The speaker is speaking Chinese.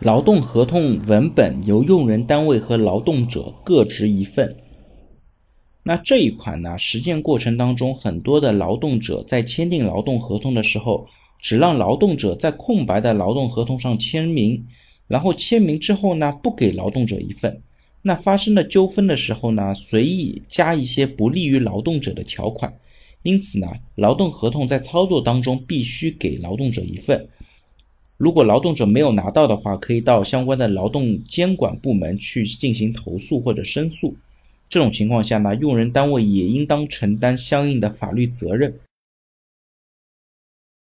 劳动合同文本由用人单位和劳动者各执一份。那这一款呢，实践过程当中，很多的劳动者在签订劳动合同的时候，只让劳动者在空白的劳动合同上签名，然后签名之后呢，不给劳动者一份。那发生了纠纷的时候呢，随意加一些不利于劳动者的条款。因此呢，劳动合同在操作当中必须给劳动者一份。如果劳动者没有拿到的话，可以到相关的劳动监管部门去进行投诉或者申诉。这种情况下呢，用人单位也应当承担相应的法律责任。